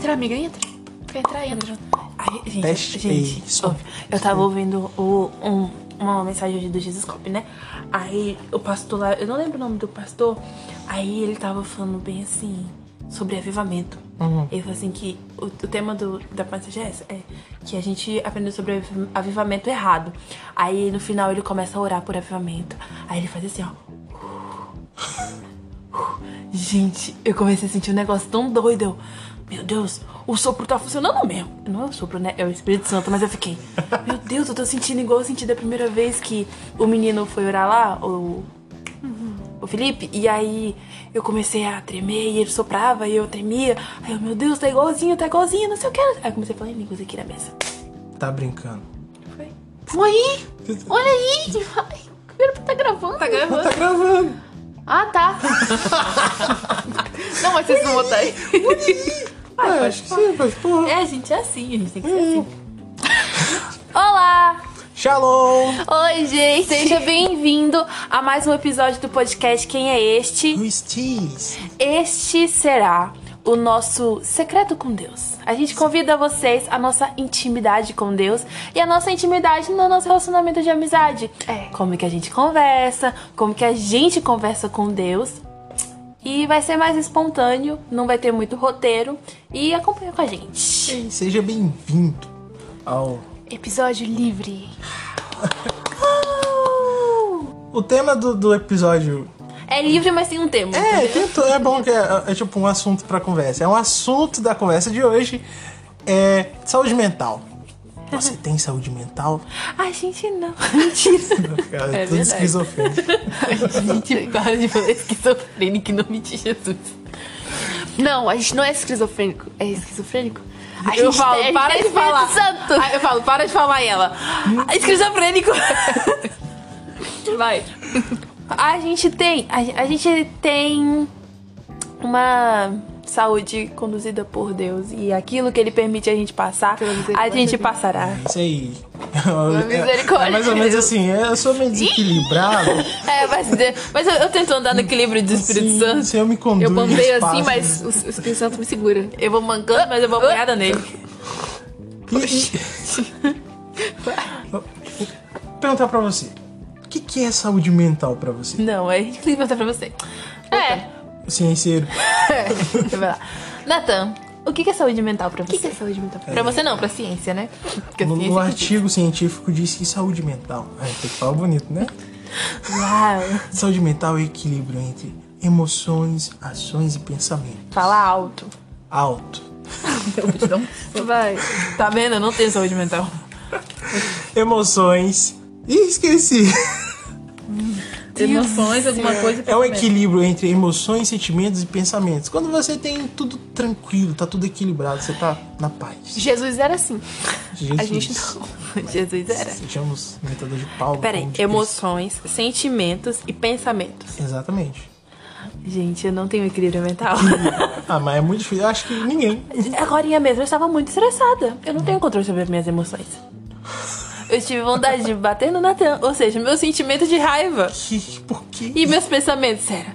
entrar, amiga, entra. Quer entrar, entra. Aí, gente, Teste gente, ó, eu tava ouvindo o, um- uma mensagem hoje do Jesuscope, né? Aí o pastor lá, eu não lembro o nome do pastor, aí ele tava falando bem assim, sobre avivamento. Ele falou assim que o, o tema do, da mensagem é essa, é que a gente aprendeu sobre aviv- avivamento errado. Aí no final ele começa a orar por avivamento. Aí ele faz assim, ó. Gente, eu comecei a sentir um negócio tão doido. Eu, meu Deus, o sopro tá funcionando mesmo. Não é o sopro, né? É o Espírito Santo, mas eu fiquei. Meu Deus, eu tô sentindo igual eu senti da primeira vez que o menino foi orar lá, o. O Felipe, e aí eu comecei a tremer e ele soprava e eu tremia. Aí eu, meu Deus, tá igualzinho, tá igualzinho, não sei o que. Aí eu comecei a falar em línguas aqui na mesa. Tá brincando. Foi. Aí, olha aí. Ai, Primeiro tá gravando. Tá gravando? Tá gravando. Ah, tá. não, mas vocês vão botar aí. Ah, acho que sim, mas porra. É, a gente é assim, a gente tem que ser assim. Olá! Shalom! Oi, gente. Seja bem-vindo a mais um episódio do podcast Quem é Este? Este será o nosso secreto com Deus. A gente convida vocês a nossa intimidade com Deus e a nossa intimidade no nosso relacionamento de amizade. É. Como que a gente conversa, como que a gente conversa com Deus. E vai ser mais espontâneo, não vai ter muito roteiro. E acompanha com a gente. Ei, Seja bem-vindo ao. Episódio livre. O tema do, do episódio É livre, mas tem um tema. É, entendeu? é bom que é, é tipo um assunto pra conversa. É um assunto da conversa de hoje. É saúde mental. Você tem saúde mental? Ai, gente, não. Mentira. Cara, É tudo verdade. esquizofrênico. gente, para de falar esquizofrênico em nome de Jesus. Não, a gente não é esquizofrênico. É esquizofrênico? A eu gente falo, tem- para tem de Espírito falar. Santo. Aí eu falo, para de falar ela. Esquizofrênico. Vai. A gente tem. A, a gente tem uma saúde conduzida por Deus. E aquilo que ele permite a gente passar, Pela a gente passará. Isso aí. misericórdia É mais ou menos assim, eu sou meio desequilibrado. É, mas, mas eu, eu tento andar no equilíbrio do Espírito Sim, Santo. Se eu me conduzo Eu bambeio espaço, assim, mas o, o Espírito Santo me segura. Eu vou mancando, mas eu vou apanhada nele. Perguntar pra você. O que, que é saúde mental pra você? Não, aí a gente tem que perguntar pra você. É. Cienceiro. Vai lá. Nathan, o que é saúde mental pra O você? que, que é saúde mental? Pra você não, pra ciência, né? Porque No, ciência no que artigo científico diz que saúde mental. É, tem que falar bonito, né? diz. Uau. Saúde mental é o equilíbrio entre emoções, ações e pensamento. Fala alto. Alto. Vai. Tá vendo? Eu não tenho saúde mental. Emoções. Ih, esqueci. Emoções, alguma coisa. É um equilíbrio entre emoções, sentimentos e pensamentos. Quando você tem tudo tranquilo, tá tudo equilibrado, você tá na paz. Jesus era assim. Jesus. A gente não. Jesus era. Sejamos metador de Paulo. Peraí, emoções, sentimentos e pensamentos. Exatamente. Gente, eu não tenho equilíbrio mental. Ah, mas é muito difícil. Eu acho que ninguém. Agora mesmo eu estava muito estressada. Eu não tenho controle sobre as minhas emoções. Eu tive vontade de bater no Natan. Ou seja, meu sentimento de raiva. Que, por quê? E meus pensamentos era.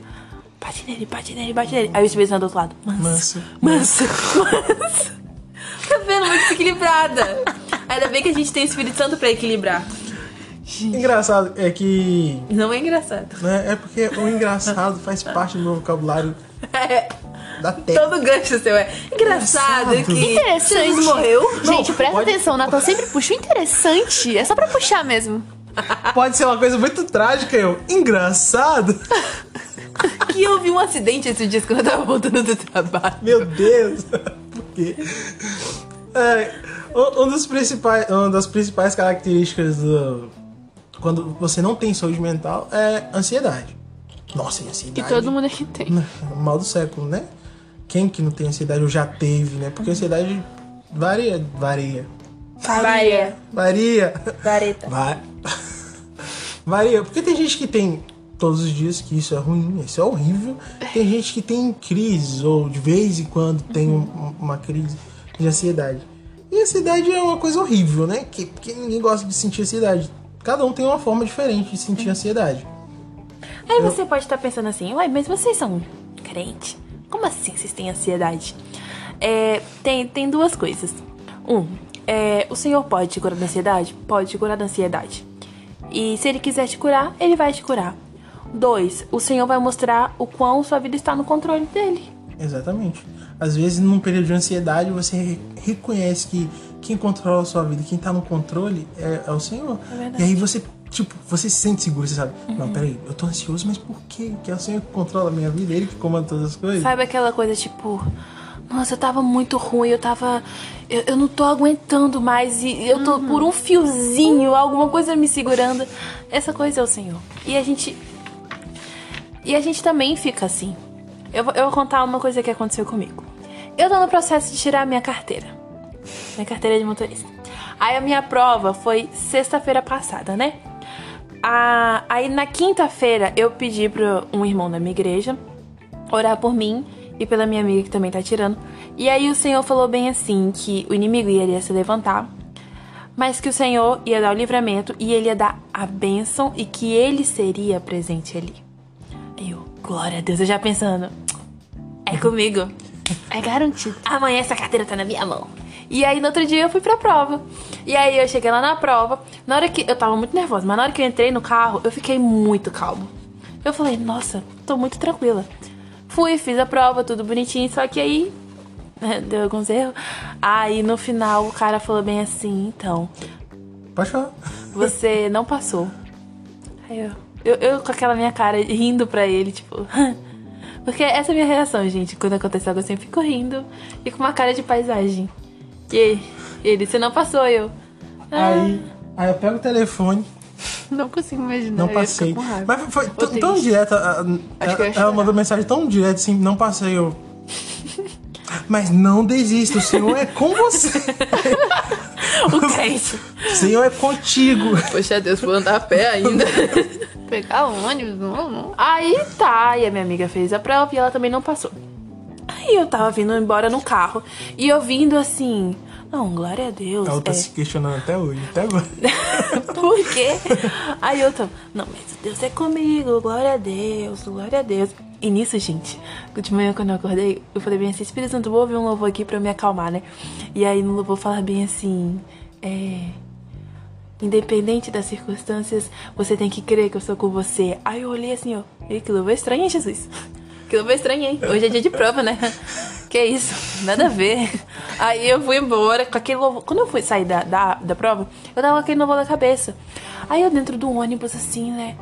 Bate nele, bate nele, bate nele. Aí o Espírito Santo do outro lado. Manso. Manso. Manso. Manso. Tá vendo? Muito desequilibrada. Ainda bem que a gente tem o Espírito Santo pra equilibrar. Engraçado é que. Não é engraçado. Né, é porque o engraçado faz parte do meu vocabulário É. da terra. Todo gancho seu é engraçado, Engraçado. que Interessante. Morreu. Gente, presta pode- atenção, o Nathan sempre puxa o interessante. É só pra puxar mesmo. Pode ser uma coisa muito trágica, eu. Engraçado? Que houve um acidente esses dias quando eu tava voltando do trabalho. Meu Deus! Por quê? É, um dos principais, uma das principais características do. Quando você não tem saúde mental é ansiedade. Nossa, e Que ansiedade. todo mundo aqui tem. O mal do século, né? Quem que não tem ansiedade ou já teve, né? Porque ansiedade varia. Varia. Varia. Varia. Vareta. Varia. Porque tem gente que tem todos os dias que isso é ruim, isso é horrível. Tem gente que tem crises, ou de vez em quando tem um- uma crise de ansiedade. E ansiedade é uma coisa horrível, né? Que, porque ninguém gosta de sentir ansiedade. Cada um tem uma forma diferente de sentir ansiedade. Aí você pode estar pensando assim, uai, mas vocês são crente? Como assim vocês têm ansiedade? É, tem, tem duas coisas. Um, é, o Senhor pode te curar da ansiedade? Pode te curar da ansiedade. E se ele quiser te curar, ele vai te curar. Dois, o Senhor vai mostrar o quão sua vida está no controle dele. Exatamente. Às vezes, num período de ansiedade, você re- reconhece que quem controla a sua vida, quem tá no controle é, é o Senhor. É verdade. e aí você, tipo, você se sente seguro, você sabe. Não, peraí, eu tô ansioso, mas por quê? Que é o Senhor que controla a minha vida, ele que comanda todas as coisas. Sabe aquela coisa tipo, nossa, eu tava muito ruim, eu tava. Eu, eu não tô aguentando mais e eu tô por um fiozinho, alguma coisa me segurando. Essa coisa é o Senhor. E a gente. E a gente também fica assim. Eu, eu vou contar uma coisa que aconteceu comigo. Eu tô no processo de tirar a minha carteira. Minha carteira de motorista. Aí a minha prova foi sexta-feira passada, né? Ah, aí na quinta-feira eu pedi pra um irmão da minha igreja orar por mim e pela minha amiga que também tá tirando. E aí o Senhor falou bem assim que o inimigo iria se levantar, mas que o Senhor ia dar o livramento e ele ia dar a bênção e que ele seria presente ali. Aí eu, glória a Deus, eu já pensando, é comigo. É garantido. Amanhã essa carteira tá na minha mão. E aí no outro dia eu fui pra prova. E aí eu cheguei lá na prova. Na hora que. Eu tava muito nervosa, mas na hora que eu entrei no carro, eu fiquei muito calma. Eu falei, nossa, tô muito tranquila. Fui, fiz a prova, tudo bonitinho, só que aí. né, Deu alguns erros. Aí no final o cara falou bem assim, então, Pode falar. você não passou. Aí eu, eu, eu com aquela minha cara rindo pra ele, tipo. Porque essa é a minha reação, gente. Quando acontece algo assim, eu fico rindo e com uma cara de paisagem. E ele, você não passou, eu. "Ah." Aí, aí eu pego o telefone, Não consigo imaginar. não passei. Mas foi tão, triste. tão direto. a- a- Acho que eu ia Ela, mandou mensagem tão direta assim, não passei eu. Mas não desista, o Senhor é com você. O crente. O Senhor é contigo. Poxa, Deus, vou andar a pé ainda. Pegar ônibus, não, não. Aí tá, e a minha amiga fez a prova e ela também não passou. Aí eu tava vindo embora no carro e eu vindo assim. Não, glória a Deus. Ela tá é, se questionando até hoje, até agora. Por quê? Aí eu tô, não, mas Deus é comigo, glória a Deus, glória a Deus. E nisso, gente, de manhã quando eu acordei, eu falei bem assim, Espírito Santo, vou ouvir um louvor aqui pra eu me acalmar, né? E aí no louvor falar bem assim, é... Independente das circunstâncias, você tem que crer que eu sou com você. Aí eu olhei assim, ó, e que louvor estranho, hein, Jesus? Que louvor estranho, hein? Hoje é dia de prova, né? Que isso? Nada a ver. Aí eu fui embora com aquele louvor. Quando eu fui sair da, da, da prova, eu tava com aquele louvor na cabeça. Aí eu dentro do ônibus, assim, né?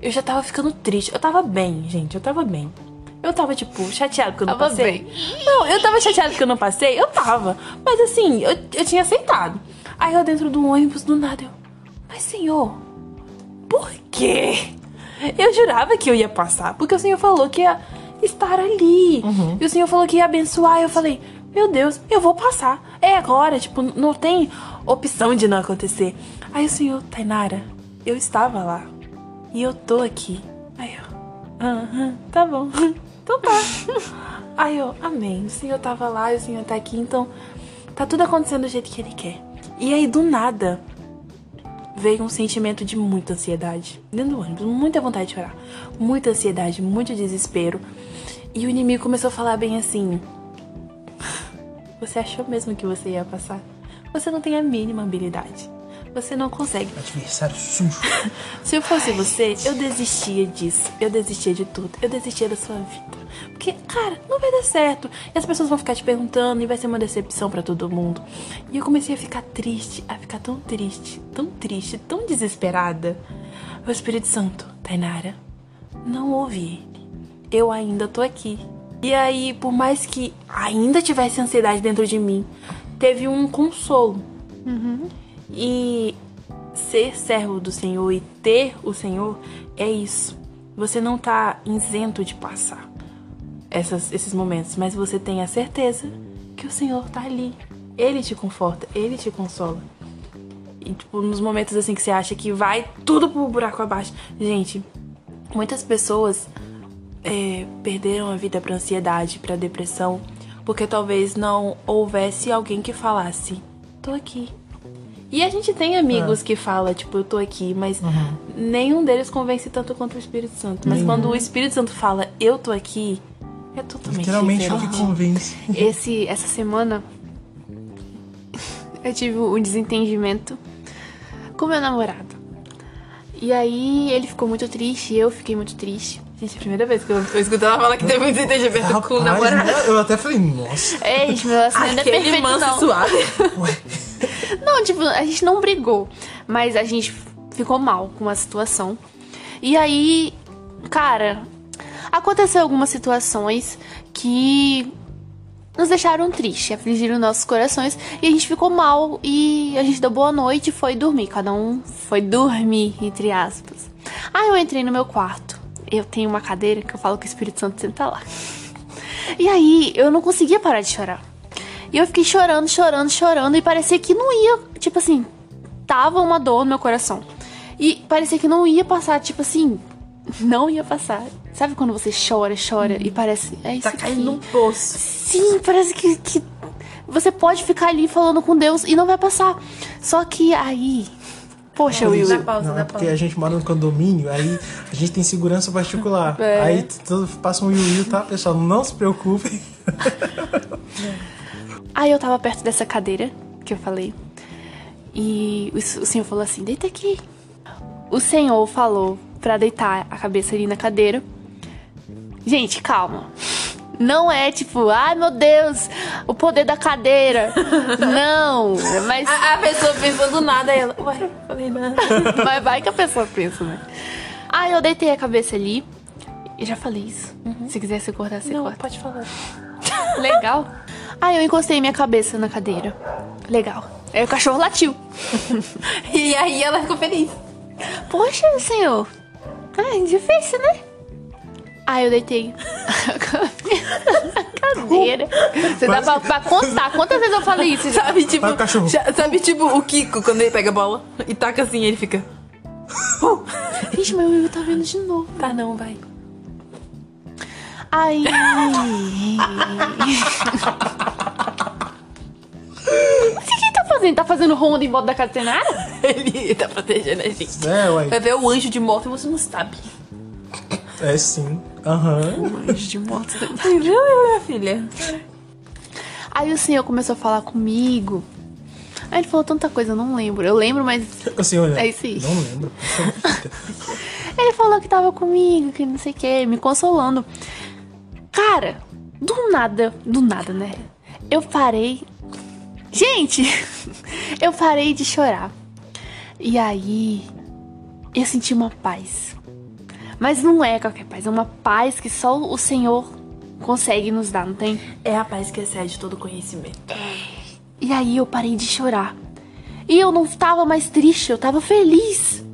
Eu já tava ficando triste. Eu tava bem, gente, eu tava bem. Eu tava, tipo, chateado porque eu não Tava passei. bem. Não, eu tava chateado porque eu não passei. Eu tava. Mas assim, eu, eu tinha aceitado. Aí eu dentro do ônibus, do nada, eu... Mas, senhor, por quê? Eu jurava que eu ia passar, porque o Senhor falou que ia estar ali. E o Senhor falou que ia abençoar. Eu falei, meu Deus, eu vou passar. É agora, tipo, não tem opção de não acontecer. Aí o Senhor, Tainara, eu estava lá. E eu tô aqui. Aí eu, aham, tá bom. Então tá. Aí eu, amém. O Senhor tava lá e o Senhor tá aqui, então tá tudo acontecendo do jeito que Ele quer. E aí, do nada, veio um sentimento de muita ansiedade dentro do ônibus, muita vontade de chorar, muita ansiedade, muito desespero. E o inimigo começou a falar bem assim: Você achou mesmo que você ia passar? Você não tem a mínima habilidade. Você não consegue. Adversário sujo. Se eu fosse você, eu desistia disso. Eu desistia de tudo. Eu desistia da sua vida. Porque, cara, não vai dar certo. E as pessoas vão ficar te perguntando e vai ser uma decepção pra todo mundo. E eu comecei a ficar triste, a ficar tão triste, tão triste, tão desesperada. O Espírito Santo, Tainara, não ouve ele. Eu ainda tô aqui. E aí, por mais que ainda tivesse ansiedade dentro de mim, teve um consolo. E ser servo do Senhor e ter o Senhor é isso. Você não tá isento de passar essas- esses momentos, mas você tem a certeza que o Senhor tá ali. Ele te conforta, ele te consola. E, tipo, nos momentos assim que você acha que vai tudo pro buraco abaixo. Gente, muitas pessoas é, perderam a vida pra ansiedade, pra depressão, porque talvez não houvesse alguém que falasse: tô aqui. E a gente tem amigos que falam, tipo, eu tô aqui, mas nenhum deles convence tanto quanto o Espírito Santo. Mas Nenhum. quando o Espírito Santo fala, eu tô aqui, É totalmente Literalmente é o diferente. que convence. Esse, essa semana eu tive um desentendimento com meu namorado. E aí ele ficou muito triste, eu fiquei muito triste. Gente, é a primeira vez que eu tô escutando ela falar que teve um desentendimento com o Rapaz, namorado. eu até falei, nossa, É, gente, meu relacionamento é perfeito, manso não. suave. ué. Não, tipo, a gente não brigou, mas a gente ficou mal com a situação. E aí, cara, aconteceu algumas situações que nos deixaram tristes, afligiram nossos corações e a gente ficou mal e a gente deu boa noite e foi dormir. Cada um foi dormir, entre aspas. Aí eu entrei no meu quarto. Eu tenho uma cadeira que eu falo que o Espírito Santo senta lá. E aí eu não conseguia parar de chorar. E eu fiquei chorando, chorando, chorando. E parecia que não ia. Tipo assim, tava uma dor no meu coração. E parecia que não ia passar, tipo assim. Não ia passar. Sabe quando você chora, chora e parece. É isso Tá aqui. caindo num poço. Sim, parece que, que você pode ficar ali falando com Deus e não vai passar. Só que aí. Poxa, Will. Dá pausa, Não, é porque pausa. a gente mora no condomínio, aí a gente tem segurança particular. É. Aí passa um Will, tá, pessoal? Não se preocupem. Aí eu tava perto dessa cadeira que eu falei. E o, senhor falou assim: deita aqui. O senhor falou pra deitar a cabeça ali na cadeira. Gente, calma. Não é tipo, ai meu Deus, o poder da cadeira. Não, mas, A, a pessoa pensou do nada, ela. Ué, falei nada. mas vai que a pessoa pensa, né? Aí eu deitei a cabeça ali. E já falei isso. Se quiser se cortar, você Não, corta. pode falar. Legal. Aí eu encostei minha cabeça na cadeira. Legal. Aí o cachorro latiu. E aí ela ficou feliz. Poxa, senhor. É difícil, né? Aí eu deitei a cabeça na cadeira. Você dá pra, pra contar. Quantas vezes eu falei isso? já? Sabe, tipo. O cachorro. já- sabe, tipo, o Kiko, quando ele pega a bola e taca assim, ele fica. Gente, meu Will tá vendo de novo. Tá, não, vai. Aí. Mas o que ele tá fazendo? Tá fazendo ronda em volta da casa nada? Ele tá protegendo a gente. É, ué. Vai ver o anjo de moto e você não sabe. É sim. Aham. Anjo de moto. Viu, minha filha? Aí o senhor começou a falar comigo. Aí ele falou tanta coisa, eu não lembro. Eu lembro, mas Assim, olha. É isso aí. Não lembro. Ele falou que tava comigo, que não sei o que, me consolando. Cara, do nada, do nada, né? Eu parei. Gente, eu parei de chorar. E aí, eu senti uma paz. Mas não é qualquer paz, é uma paz que só o Senhor consegue nos dar, não tem? É a paz que excede todo conhecimento. E aí eu parei de chorar. E eu não tava mais triste, eu tava feliz.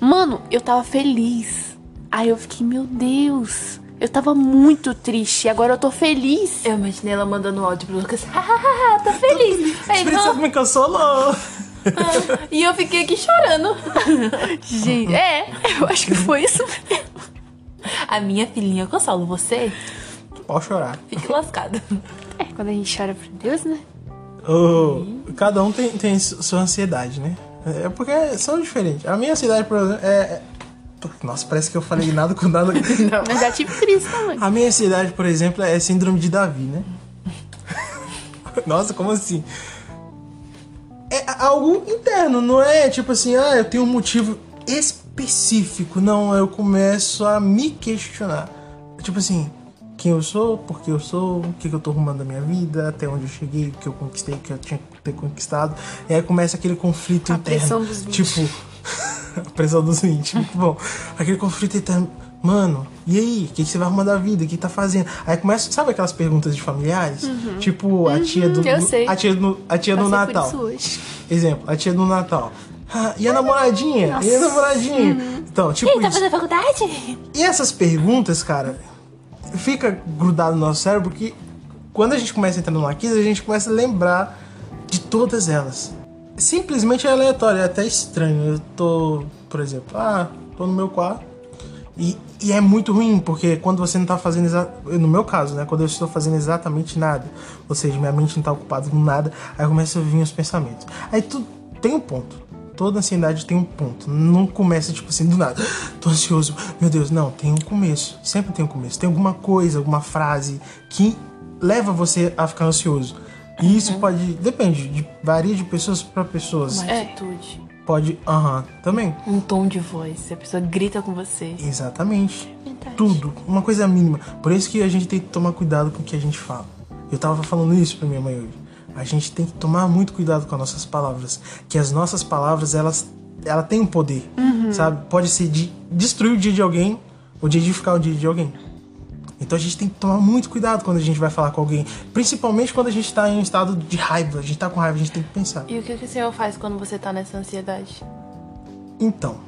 Mano, eu tava feliz. Aí eu fiquei, meu Deus, eu tava muito triste. Agora eu tô feliz. Eu imaginei ela mandando áudio pro Lucas. Hahaha, tô feliz. Aí, não. me consolou. E eu fiquei aqui chorando. Gente, é, eu acho que foi isso mesmo. A minha filhinha, eu consolo você. Pode chorar. Fique lascado. É, quando a gente chora pra Deus, né? Ô, cada um tem, tem su- sua ansiedade, né? É porque são diferentes. A minha ansiedade, por exemplo, é. Nossa, parece que eu falei nada com nada. Eu já tive crise também. A minha ansiedade, por exemplo, é síndrome de Davi, né? Nossa, como assim? É algo interno, não é tipo assim, ah, eu tenho um motivo específico. Não, eu começo a me questionar. Tipo assim, quem eu sou, por que eu sou, o que, que eu tô arrumando da minha vida, até onde eu cheguei, o que eu conquistei, o que eu tinha que ter conquistado. E aí começa aquele conflito A interno. pressão dos 20. Tipo, a pressão dos 20, muito bom. Aquele conflito interno. Mano, e aí? O que, que você vai arrumar da vida? O que tá fazendo? Aí começa, sabe aquelas perguntas de familiares? Tipo, a tia do. eu sei. A tia do, a tia do Natal. Exemplo, a tia do Natal. Ah, e a namoradinha? E a namoradinha? Então, tipo Tá isso. fazendo faculdade? E essas perguntas, cara, fica grudado no nosso cérebro que quando a gente começa a entrar numa crise, a gente começa a lembrar de todas elas. Simplesmente é aleatório, é até estranho. Eu tô, por exemplo, ah, tô no meu quarto. E, e é muito ruim, porque quando você não tá fazendo No meu caso, né? Quando eu estou fazendo exatamente nada, ou seja, minha mente não tá ocupada com nada, aí começa a vir os pensamentos. Aí tu tem um ponto. toda ansiedade tem um ponto. Não começa, tipo assim, do nada. Tô ansioso, meu Deus. Não, tem um começo. Sempre tem um começo. Tem alguma coisa, alguma frase que leva você a ficar ansioso. E isso pode. Depende, de, varia de pessoas para pessoas. Uma É. atitude. Pode. Aham, também. Um tom de voz. Se a pessoa grita com você. Exatamente. Verdade. Tudo. Uma coisa mínima. Por isso que a gente tem que tomar cuidado com o que a gente fala. Eu tava falando isso pra minha mãe hoje. A gente tem que tomar muito cuidado com as nossas palavras. Que as nossas palavras, elas, ela tem um poder. Sabe? Pode ser de destruir o dia de alguém ou de edificar o dia de alguém. Então a gente tem que tomar muito cuidado quando a gente vai falar com alguém. Principalmente quando a gente tá em um estado de raiva. A gente tá com raiva, a gente tem que pensar. E o que, que o senhor faz quando você tá nessa ansiedade? Então,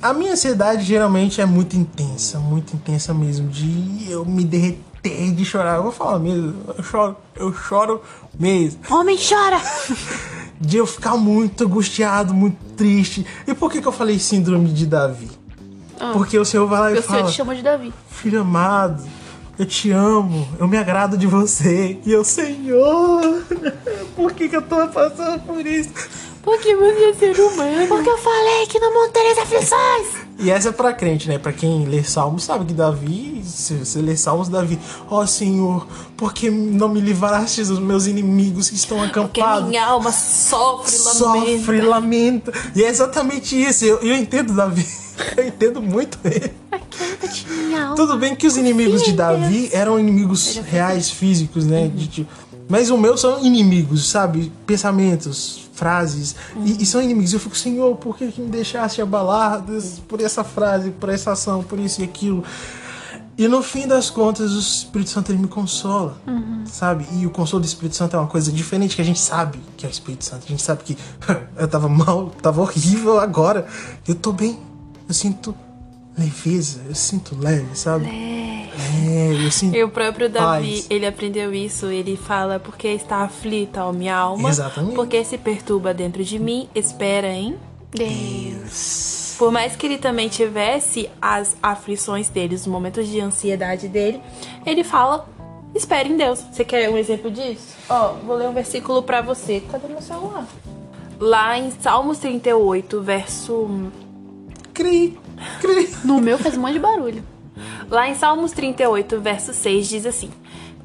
a a minha ansiedade geralmente é muito intensa, muito intensa mesmo, de eu me derreter de chorar. Eu vou falar mesmo, eu choro, eu choro mesmo. Homem chora! De eu ficar muito angustiado, muito triste. E por que, que eu falei síndrome de Davi? Porque o Senhor vai lá e Meu senhor fala, te chamou de Davi. filho amado, eu te amo, eu me agrado de você. E eu, Senhor, por que, que eu tô passando por isso? Porque você é ser humano. Porque eu falei que não montaria as aflições. E essa é pra crente, né? Pra quem lê Salmos, sabe que Davi, se você lê Salmos, Davi, ó Senhor, por que não me livraste dos meus inimigos que estão Porque acampados? minha alma sofre, Sofre, lamenta. lamenta. E é exatamente isso. Eu, eu entendo Davi. Eu entendo muito ele. Tudo bem que os inimigos de Davi eram inimigos reais, físicos, né? De, tipo, mas os meus são inimigos, sabe? Pensamentos, frases. E, e são inimigos. Eu fico, Senhor, por que, que me deixaste abalado por essa frase, por essa ação, por isso e aquilo? E no fim das contas, o Espírito Santo ele me consola, sabe? E o consolo do Espírito Santo é uma coisa diferente que a gente sabe que é o Espírito Santo. A gente sabe que eu tava mal, tava horrível agora. Eu tô bem. Eu sinto leveza, eu sinto leve, sabe? Leve. Eu sinto E o próprio Davi, paz. ele aprendeu isso. Ele fala, porque está aflita a minha alma. Exatamente. Porque se perturba dentro de mim, espera em... Deus. Por mais que ele também tivesse as aflições dele, os momentos de ansiedade dele, ele fala, espere em Deus. Você quer um exemplo disso? Ó, vou ler um versículo pra você. Cadê meu celular? Lá em Salmos 38, verso Cri, cri. No meu faz um monte de barulho. Lá em Salmos 38, verso 6, diz assim: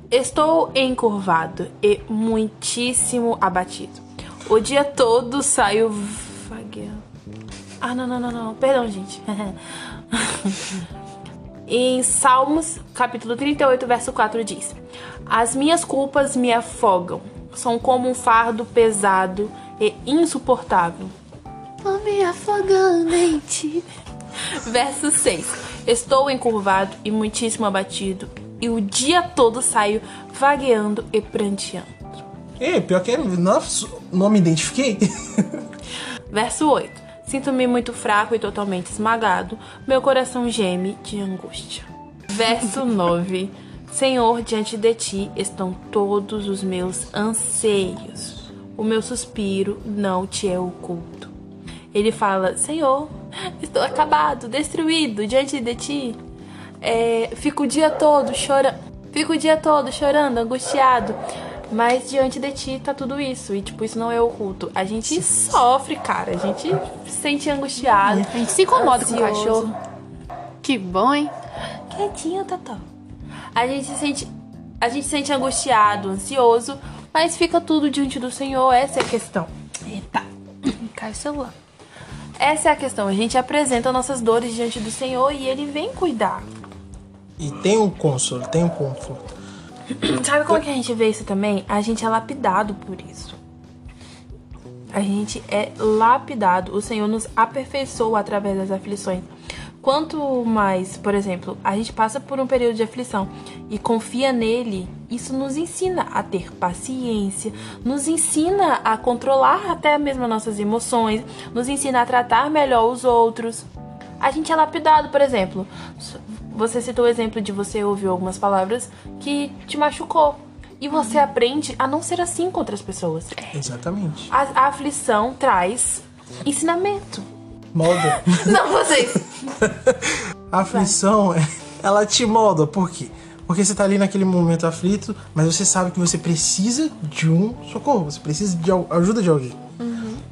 Estou encurvado e muitíssimo abatido. O dia todo saio vagueando. Ah, não, não, não, não. Perdão, gente. em Salmos, capítulo 38, verso 4 diz: As minhas culpas me afogam, são como um fardo pesado e insuportável. Tô me afogando em ti. Verso 6. Estou encurvado e muitíssimo abatido, e o dia todo saio vagueando e pranteando. É, pior que eu nossa, não me identifiquei. Verso 8. Sinto-me muito fraco e totalmente esmagado, meu coração geme de angústia. Verso 9. Senhor, diante de ti estão todos os meus anseios. O meu suspiro não te é oculto. Ele fala: Senhor, estou acabado, destruído diante de ti. É, fico o dia todo chorando. Fico o dia todo chorando, angustiado. Mas diante de ti tá tudo isso. E, tipo, isso não é oculto. A gente sofre, cara. A gente se sente angustiado. A gente se incomoda com o ansioso. cachorro. Que bom, hein? Quietinho, Tató. A gente se sente. A gente se sente angustiado, ansioso, mas fica tudo diante do Senhor. Essa é a questão. Eita. Cai o celular. Essa é a questão. A gente apresenta nossas dores diante do Senhor e ele vem cuidar. E tem um consolo, tem um conforto. Sabe como que a gente vê isso também? A gente é lapidado por isso. A gente é lapidado. O Senhor nos aperfeiçoa através das aflições. Quanto mais, por exemplo, a gente passa por um período de aflição e confia nele, isso nos ensina a ter paciência, nos ensina a controlar até mesmo nossas emoções, nos ensina a tratar melhor os outros. A gente é lapidado, por exemplo. Você citou o exemplo de você ouvir algumas palavras que te machucou. E você aprende a não ser assim com outras pessoas. Exatamente. A, a aflição traz ensinamento. Molda. Não, vocês. A aflição, ela te molda. Por quê? Porque você tá ali naquele momento aflito, mas você sabe que você precisa de um socorro. Você precisa de ajuda de alguém.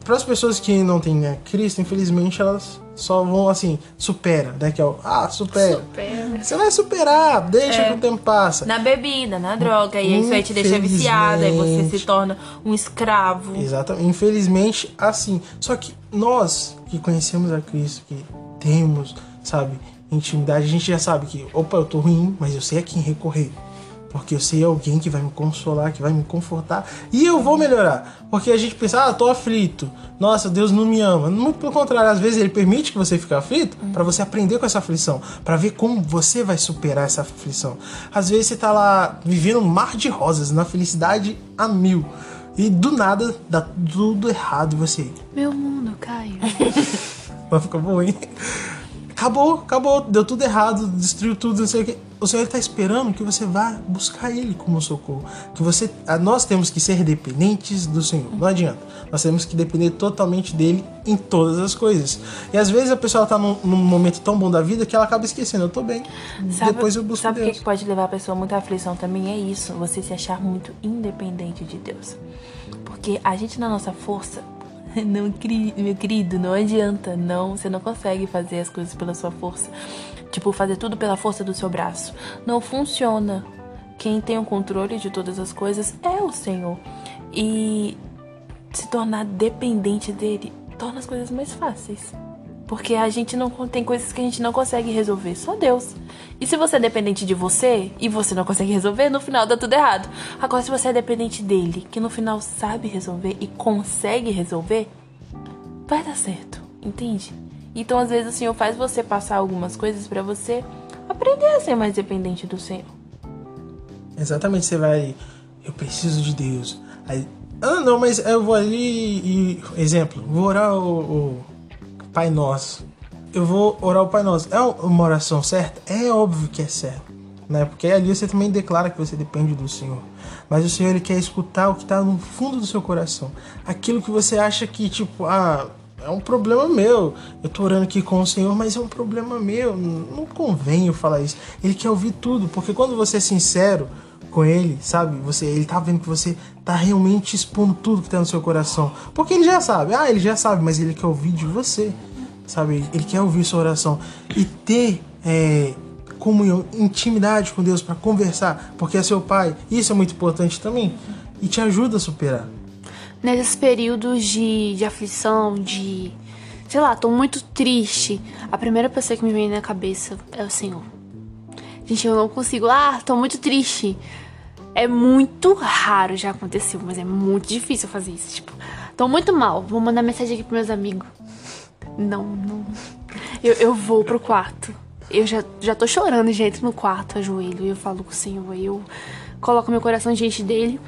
para as pessoas que não têm né, Cristo, infelizmente elas só vão assim, supera, né? Que é o, ah, supera. Supera. Você vai superar, deixa É. que o tempo passa. Na bebida, na droga, e isso aí te deixa viciada, e você se torna um escravo. Exatamente. Infelizmente, assim. Só que nós que conhecemos a Cristo, que temos, sabe, intimidade, a gente já sabe que, opa, eu tô ruim, mas eu sei a quem recorrer. Porque eu sei alguém que vai me consolar, que vai me confortar. E eu vou melhorar. Porque a gente pensa, ah, tô aflito. Nossa, Deus não me ama. Muito pelo contrário, às vezes ele permite que você fique aflito para você aprender com essa aflição. para ver como você vai superar essa aflição. Às vezes você tá lá vivendo um mar de rosas, na felicidade a mil. E do nada dá tudo errado em você. Meu mundo caiu. Vai ficar bom, hein? Acabou, acabou, deu tudo errado, destruiu tudo, não sei o que. O Senhor está esperando que você vá buscar Ele como socorro. Que você, ah, nós temos que ser dependentes do Senhor. Não adianta. Nós temos que depender totalmente dele em todas as coisas. E às vezes a pessoa está num, num momento tão bom da vida que ela acaba esquecendo. Eu tô bem. Depois eu busco sabe o Deus. que que pode levar a pessoa a muita aflição também? É isso, você se achar muito independente de Deus. Porque a gente na nossa força, não, meu querido, não adianta. Não, você não consegue fazer as coisas pela sua força. Tipo, fazer tudo pela força do seu braço. Não funciona. Quem tem o controle de todas as coisas é o Senhor. E se tornar dependente dele torna as coisas mais fáceis. Porque a gente não tem coisas que a gente não consegue resolver, só Deus. E se você é dependente de você e você não consegue resolver, no final dá tudo errado. Agora, se você é dependente dele, que no final sabe resolver e consegue resolver, vai dar certo, entende? Então, às vezes, o Senhor faz você passar algumas coisas pra você aprender a ser mais dependente do Senhor. Exatamente, você vai. Eu preciso de Deus. Aí, ah, não, mas eu vou ali e. Exemplo, vou orar o Pai Nosso. Eu vou orar o Pai Nosso. É uma oração certa? É óbvio que é certo. Né? Porque ali você também declara que você depende do Senhor. Mas o Senhor ele quer escutar o que está no fundo do seu coração. Aquilo que você acha que, tipo, ah, é um problema meu. Eu tô orando aqui com o Senhor, mas é um problema meu. Não convém eu falar isso. Ele quer ouvir tudo, porque quando você é sincero com ele, sabe? Você, ele tá vendo que você tá realmente expondo tudo que tá no seu coração. Porque ele já sabe. Ah, ele já sabe, mas ele quer ouvir de você. Sabe? Ele quer ouvir sua oração e ter é, comunhão, intimidade com Deus para conversar, porque é seu pai. Isso é muito importante também e te ajuda a superar. Nesses períodos de, de aflição, de. Sei lá, tô muito triste. A primeira pessoa que me vem na cabeça é o Senhor. Gente, eu não consigo. Ah, tô muito triste. É muito raro, já aconteceu, mas é muito difícil fazer isso. Tipo, tô muito mal. Vou mandar mensagem aqui pros meus amigos. Não, não. Eu, eu vou pro quarto. Eu já, já tô chorando, já entro no quarto, ajoelho, e eu falo com o Senhor, eu coloco meu coração diante dele.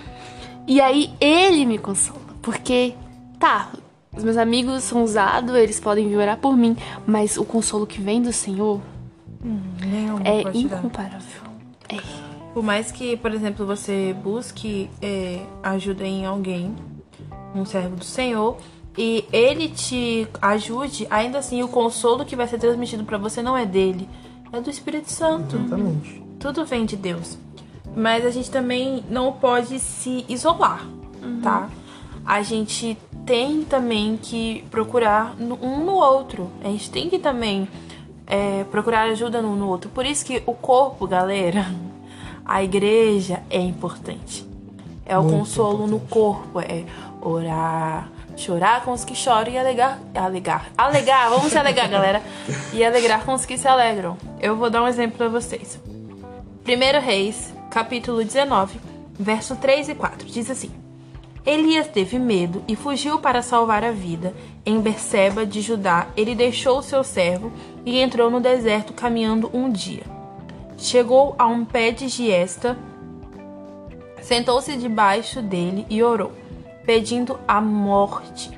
E aí ele me consola. Porque, tá, os meus amigos são usados, eles podem vir orar por mim, mas o consolo que vem do Senhor Nenhum é incomparável. É. Por mais que, por exemplo, você busque é, ajuda em alguém, um servo do Senhor, e ele te ajude, ainda assim o consolo que vai ser transmitido pra você não é dele, é do Espírito Santo. Exatamente. Tudo vem de Deus. Mas a gente também não pode se isolar, tá? A gente tem também que procurar um no outro. A gente tem que também é, procurar ajuda no, no outro. Por isso que o corpo, galera, a igreja é importante. É o Muito consolo no importante. corpo, é orar, chorar com os que choram e alegar, alegar, alegar, vamos se alegar, galera, e alegrar com os que se alegram. Eu vou dar um exemplo pra vocês. 1 Reis, capítulo 19, verso 3 e 4, diz assim: Elias teve medo e fugiu para salvar a vida. Em Berseba de Judá, ele deixou seu servo e entrou no deserto caminhando um dia. Chegou a um pé de giesta, sentou-se debaixo dele e orou, pedindo a morte,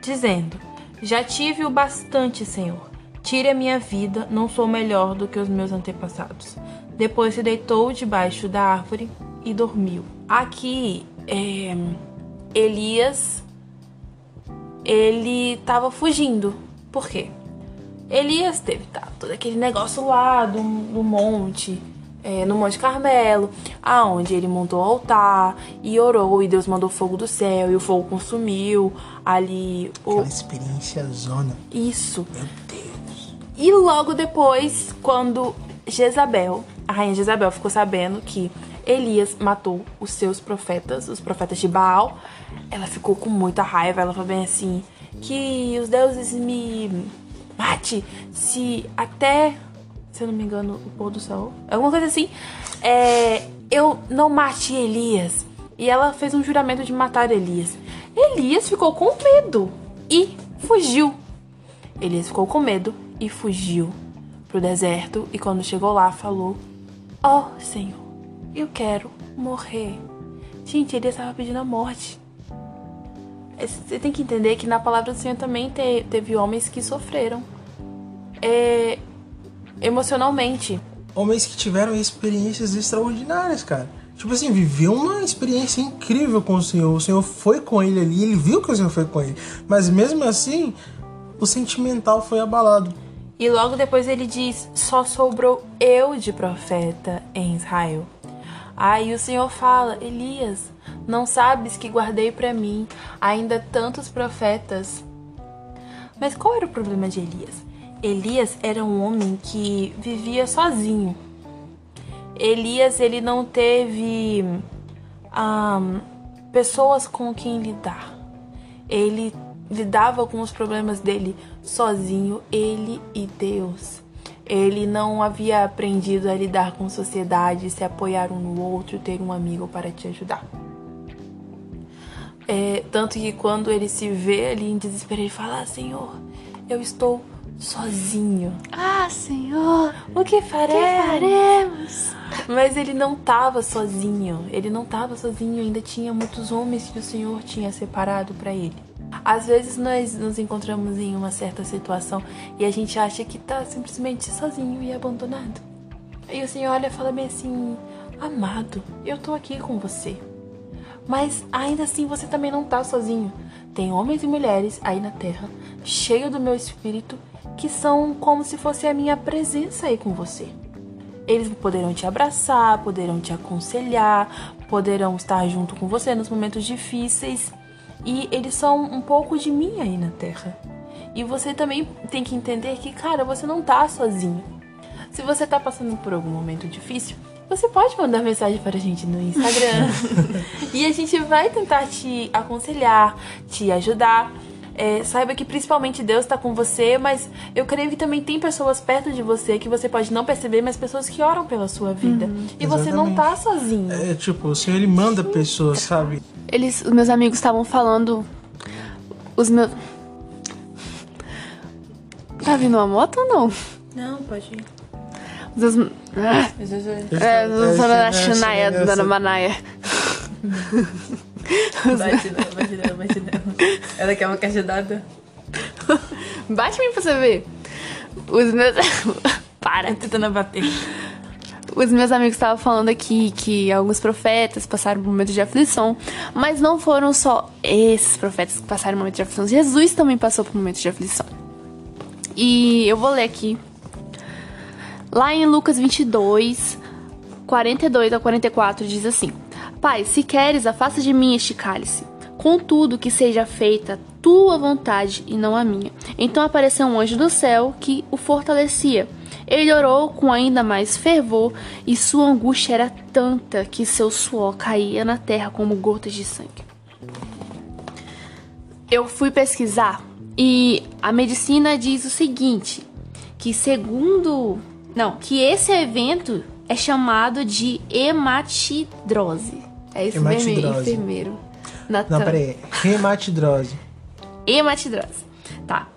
dizendo: Já tive o bastante, Senhor. Tire a minha vida, não sou melhor do que os meus antepassados. Depois se deitou debaixo da árvore e dormiu. Aqui, é, Elias, ele estava fugindo. Por quê? Elias teve tá, todo aquele negócio lá do, do monte, é, no Monte Carmelo, aonde ele montou o altar e orou, e Deus mandou fogo do céu, e o fogo consumiu ali o. Aquela experiência zona. Isso. Meu Deus. E logo depois, quando Jezabel, a rainha Jezabel, ficou sabendo que Elias matou os seus profetas, os profetas de Baal, ela ficou com muita raiva. Ela falou bem assim: que os deuses me mate se até, se eu não me engano, o pôr do sol, alguma coisa assim, é, eu não mate Elias. E ela fez um juramento de matar Elias. Elias ficou com medo e fugiu. Elias ficou com medo e fugiu pro deserto. E quando chegou lá, falou: Ó oh, Senhor, eu quero morrer. Gente, Elias estava pedindo a morte. Você tem que entender que na palavra do Senhor também te, teve homens que sofreram é, emocionalmente. Homens que tiveram experiências extraordinárias, cara. Tipo assim, viveu uma experiência incrível com o Senhor. O Senhor foi com ele ali, ele viu que o Senhor foi com ele. Mas mesmo assim, o sentimental foi abalado. E logo depois ele diz: Só sobrou eu de profeta em Israel. Aí o Senhor fala: Elias, não sabes que guardei para mim ainda tantos profetas? Mas qual era o problema de Elias? Elias era um homem que vivia sozinho. Elias ele não teve um, pessoas com quem lidar. Ele lidava com os problemas dele sozinho, ele e Deus. Ele não havia aprendido a lidar com sociedade, se apoiar um no outro, ter um amigo para te ajudar. É, tanto que quando ele se vê ali em desespero, ele fala: ah, Senhor, eu estou sozinho. Ah, Senhor, o que faremos? que faremos? Mas ele não estava sozinho. Ele não estava sozinho. Ainda tinha muitos homens que o Senhor tinha separado para ele. Às vezes nós nos encontramos em uma certa situação e a gente acha que tá simplesmente sozinho e abandonado. E o Senhor olha e fala bem assim: Amado, eu tô aqui com você. Mas ainda assim você também não tá sozinho. Tem homens e mulheres aí na terra, cheio do meu espírito, que são como se fosse a minha presença aí com você. Eles poderão te abraçar, poderão te aconselhar, poderão estar junto com você nos momentos difíceis e eles são um pouco de mim aí na Terra. E você também tem que entender que, cara, você não tá sozinho. Se você tá passando por algum momento difícil, você pode mandar mensagem para a gente no Instagram. e a gente vai tentar te aconselhar, te ajudar. É, saiba que principalmente Deus está com você, mas eu creio que também tem pessoas perto de você que você pode não perceber, mas pessoas que oram pela sua vida. Uhum, e você não tá sozinho. É tipo, o Senhor ele manda pessoas, sabe? Eles, os meus amigos estavam falando. Os meus. Tá vindo uma moto ou não? Não, pode ir. Os meus. Ah, é, os da Shania, da Dona Manaia. Bate nela, bate nela, bate nela. Ela quer uma caixa d'água. Bate em mim pra você ver. Os meus. Para. Eu tentando bater. Os meus amigos estavam falando aqui que alguns profetas passaram por momentos de aflição, mas não foram só esses profetas que passaram por momentos de aflição. Jesus também passou por momentos de aflição. E eu vou ler aqui. Lá em Lucas 22, 42 a 44, diz assim: Pai, se queres, afasta de mim este cálice. Contudo, que seja feita tua vontade e não a minha. Então apareceu um anjo do céu que o fortalecia. Ele orou com ainda mais fervor e sua angústia era tanta que seu suor caía na terra como gotas de sangue. Eu fui pesquisar e a medicina diz o seguinte, que segundo, não, que esse evento é chamado de hematidrose. É isso mesmo, enfermeiro. Natan. Não, peraí. Hematidrose. Hematidrose. Tá.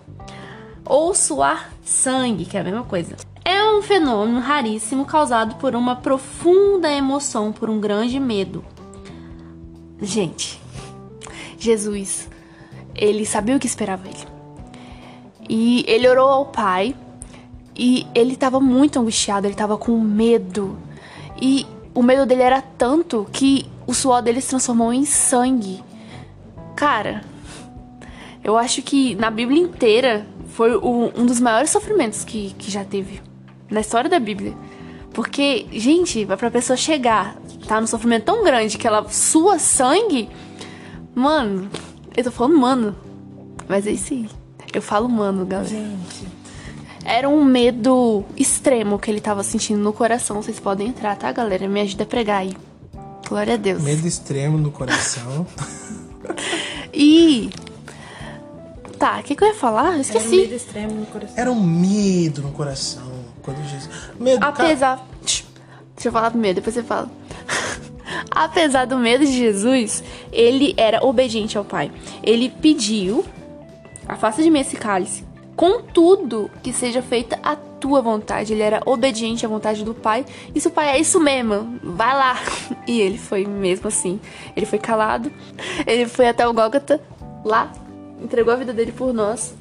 Ou suar sangue, que é a mesma coisa é um fenômeno raríssimo causado por uma profunda emoção, por um grande medo. Gente, Jesus, ele sabia o que esperava ele. E ele orou ao Pai e ele estava muito angustiado, ele estava com medo. E o medo dele era tanto que o suor dele se transformou em sangue. Cara, eu acho que na Bíblia inteira foi o, um dos maiores sofrimentos que, que já teve na história da Bíblia. Porque, gente, vai pra pessoa chegar, tá no sofrimento tão grande que ela sua sangue. Mano, eu tô falando mano. Mas é isso aí. Eu falo mano, galera. Gente. Era um medo extremo que ele tava sentindo no coração. Vocês podem entrar, tá, galera? Me ajuda a pregar aí. Glória a Deus. Medo extremo no coração. E. Tá, o que, que eu ia falar? Eu Era um esqueci. medo extremo no coração. Era um medo no coração. Quando Jesus. Medo, Apesar. Deixa eu falar primeiro, depois você fala. Apesar do medo de Jesus, ele era obediente ao Pai. Ele pediu: afasta de mim esse cálice. Contudo, que seja feita a tua vontade. Ele era obediente à vontade do Pai. E se o Pai é isso mesmo, vai lá. E ele foi mesmo assim. Ele foi calado. Ele foi até o Gólgota, lá, entregou a vida dele por nós.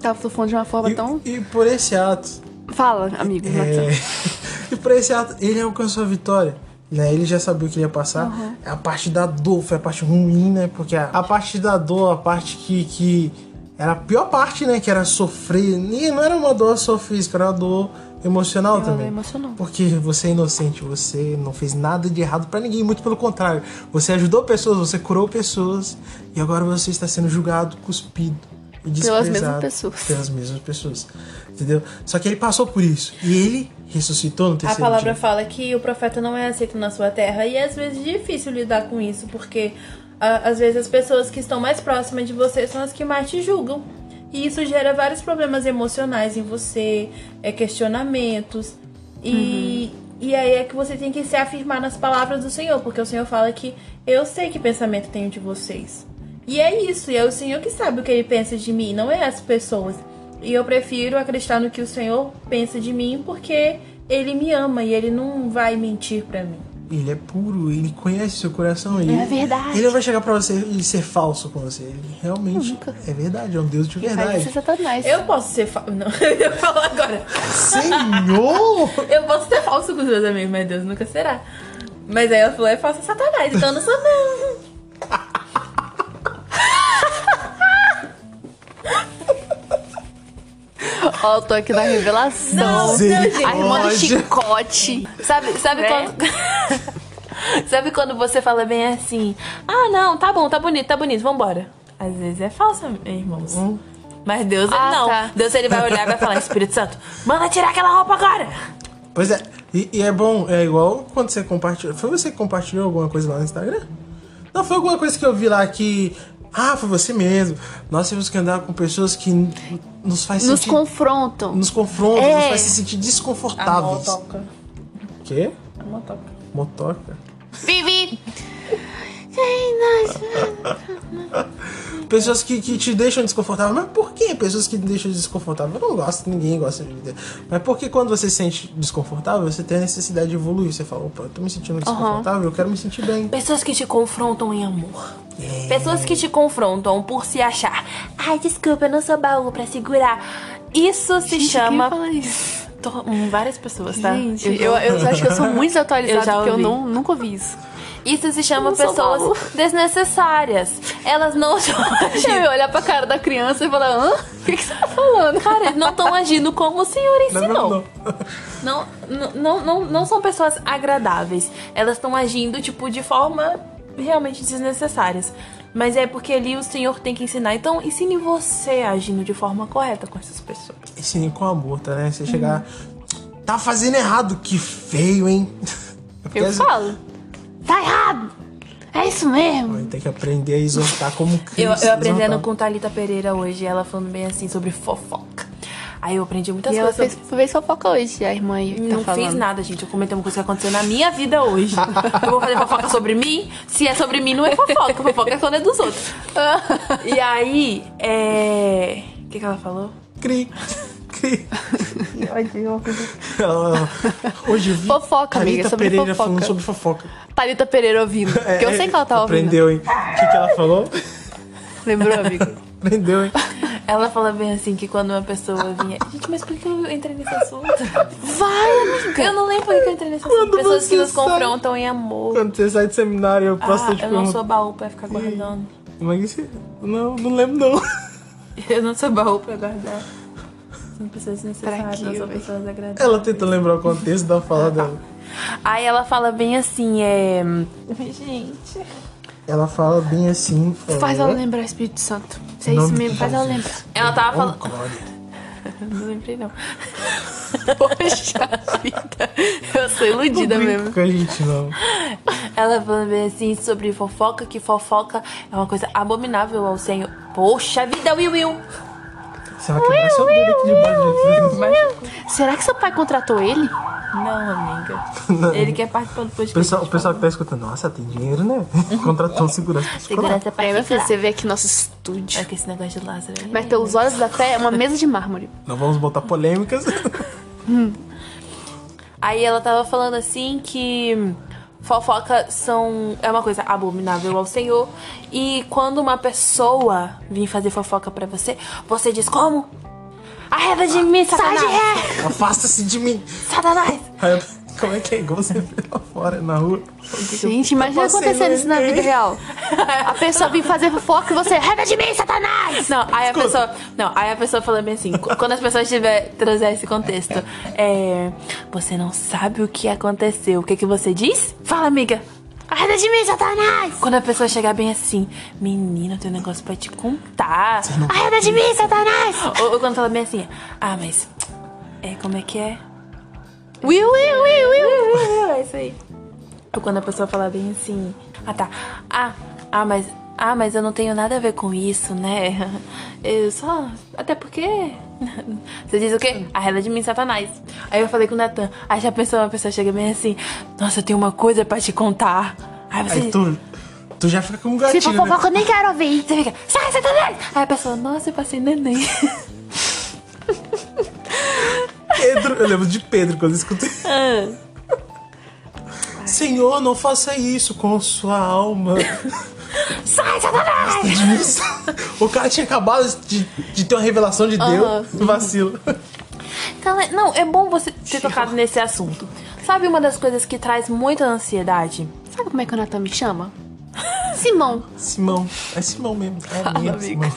Tava falando de uma forma tão. e, e por esse ato. Fala, amigo. É, e por esse ato, ele alcançou a vitória. Né? Ele já sabia o que ia passar. A parte da dor foi a parte ruim, né? Porque a, a parte da dor, a parte que, que era a pior parte, né? Que era sofrer. E não era uma dor só física, era uma dor emocional Era uma também. dor emocional. Porque você é inocente, você não fez nada de errado pra ninguém, muito pelo contrário. Você ajudou pessoas, você curou pessoas e agora você está sendo julgado, cuspido e Pelas desprezado. mesmas pessoas. Pelas mesmas pessoas. Entendeu? Só que ele passou por isso e ele ressuscitou no A terceiro palavra dia. fala que o profeta não é aceito na sua terra e é às vezes difícil lidar com isso, porque às vezes as pessoas que estão mais próximas de você são as que mais te julgam. E isso gera vários problemas emocionais em você, é, questionamentos. E, e aí é que você tem que se afirmar nas palavras do Senhor, porque o Senhor fala que eu sei que pensamento tenho de vocês. E é isso, e é o Senhor que sabe o que ele pensa de mim, não é as pessoas. E eu prefiro acreditar no que o Senhor pensa de mim porque ele me ama e ele não vai mentir pra mim. Ele é puro, ele conhece seu coração. Ele, É verdade. Ele não vai chegar pra você e ser falso com você. Ele realmente Nunca. é verdade, é um Deus de verdade. isso Satanás. Eu posso ser falso. Não, eu ia falar agora. Senhor! Eu posso ser falso com os meus amigos, mas Deus nunca será. Mas aí ela falou, é falso satanás, então eu não sou não. Ó, eu tô aqui na revelação. Não, Misericórdia. A irmã do chicote. Sabe, sabe Né? quando. sabe quando você fala bem assim, ah não, tá bom, tá bonito, tá bonito, vambora. Às vezes é falso, irmãos. Mas Deus Ah, não. tá. Deus ele vai olhar e vai falar, Espírito Santo, manda tirar aquela roupa agora. Pois é, e, e é bom, é igual quando você compartilhou. Foi você que compartilhou alguma coisa lá no Instagram? Não, foi alguma coisa que eu vi lá que. Ah, foi você mesmo. Nós temos que andar com pessoas que nos faz Nos sentir. confrontam. Nos confrontam, É. nos faz se sentir A desconfortáveis. motoca. Quê? A motoca. Motoca? Vivi! Pessoas que, que te deixam desconfortável. Mas por que pessoas que te deixam desconfortável? Eu não gosto, ninguém gosta de vida. Mas porque quando você se sente desconfortável, você tem a necessidade de evoluir. Você fala, opa, eu tô me sentindo desconfortável, eu quero me sentir bem. Pessoas que te confrontam em amor. Pessoas que te confrontam por se achar. Ai, desculpa, eu não sou baú pra segurar. Isso se Gente, chama. Quem fala isso? Tô- hum, várias pessoas, tá? Gente, eu, eu acho que eu sou muito Eu desatualizada já porque eu não, nunca ouvi isso. Isso se chama Eu pessoas desnecessárias. Elas não estão Eu ia olhar pra cara da criança e falar, hã? O que, que você tá falando? Cara, eles não estão agindo como o senhor ensinou. não, não. Não, não, não, não são pessoas agradáveis. Elas estão agindo, tipo, de forma realmente desnecessárias. Mas é porque ali o senhor tem que ensinar. Então, ensine você agindo de forma correta com essas pessoas. Ensine com amor, tá, né? Você chegar. Tá fazendo errado, que feio, hein? Porque Eu as- falo. Tá errado! É isso mesmo! Tem que aprender a exortar como Cristo. Eu, eu aprendendo exortava. com Thalita Pereira hoje, ela falando bem assim sobre fofoca. Aí eu aprendi muitas E ela coisas fez, sobre... fez fofoca hoje, a irmã aí que Não tá fiz nada, gente. Eu comentei uma coisa que aconteceu na minha vida hoje. eu vou fazer fofoca sobre mim? Se é sobre mim, não é fofoca. Fofoca é quando é dos outros. E aí, é... O que, que ela falou? Cri, cri. Ela- Hoje eu vi. Fofoca, amiga, Thalita sobre Pereira fofoca. falando sobre fofoca. Thalita Pereira ouvindo. Porque eu sei que ela tá ouvindo. Aprendeu, hein? O que, que ela falou? Lembrou, amiga? Aprendeu, hein? Ela fala bem assim que quando uma pessoa vinha. Gente, mas por que eu entrei nesse assunto? Vai, amiga! Eu não lembro por que eu entrei nesse assunto. Quando Pessoas que nos sai- confrontam em amor. Quando você sai do seminário, eu posso Ah, te eu não sou baú pra ficar guardando. Mas isso- Não, não lembro não. Eu não sou baú pra guardar. Pra quê, ou véi? pessoas agradáveis. Ela tenta lembrar o contexto da fala dela. Aí ela fala bem assim, é. Gente. Ela fala bem assim. Faz ela lembrar o Espírito Santo. Se é isso mesmo, faz ela lembrar. Ela tava Oh, falando. glória. Não lembrei, não. Poxa vida. Eu sou iludida Não mesmo. com a gente, não. Ela falando bem assim sobre fofoca, que fofoca é uma coisa abominável ao Senhor. Poxa vida, Will Will! Você vai quebrar seu dedo aqui de Será que seu pai contratou ele? Não, amiga. Não. Ele quer participar do O podcast. pessoal, o pessoal que tá escutando, nossa, tem dinheiro, né? Contratou um segurança. Segurança pra É, filho, ficar. você vê aqui nosso estúdio. É que esse negócio de Lázaro aí. Vai ter os olhos da fé, uma mesa de mármore. Não vamos botar polêmicas. Aí ela tava falando assim que fofoca são é uma coisa abominável ao Senhor e quando uma pessoa vir fazer fofoca pra você, você diz como? Arreda de mim, Satanás! Afasta-se de mim. Satanás! Como é que é? Igual você vê lá fora, na rua. Gente, imagina acontecendo isso na vida real. A pessoa vir fazer fofoca e você, reda de mim, Satanás! Não, aí a pessoa. Não, aí a pessoa falando bem assim, qu- quando as pessoas tiver trazer esse contexto, é. Você não sabe o que aconteceu. O que que você diz? Fala, amiga. Arreda de mim, Satanás! Quando a pessoa chegar bem assim, menina, eu tenho um negócio pra te contar. Arreda de mim, Satanás! Ou, ou quando fala bem assim, ah, mas. É, como é que é? Will, will, will, will. É isso aí. Ou quando a pessoa fala bem assim, ah tá. Ah, ah, mas. Ah, mas eu não tenho nada a ver com isso, né? Eu só. Até porque. Você diz o quê? Arreda de mim, Satanás. Aí eu falei com o Natan. Aí já pensou, uma pessoa chega bem assim, nossa, eu tenho uma coisa pra te contar. Aí você. Aí tu, tu já fica com um Se gatilho, for né? fofoca, eu nem quero ouvir. Você fica, sai, Satanás! Aí a pessoa, nossa, eu passei neném. Pedro, eu lembro de Pedro quando escutei. Ah. Senhor, não faça isso com sua alma. sai, Satanás! o cara tinha acabado de, de ter uma revelação de Deus. Vacilo. Então, é- não, é bom você ter tocado nesse assunto. Sabe uma das coisas que traz muita ansiedade? Sabe como é que o Natan me chama? Simão. Simão. É Simão mesmo. É mesmo, Simão.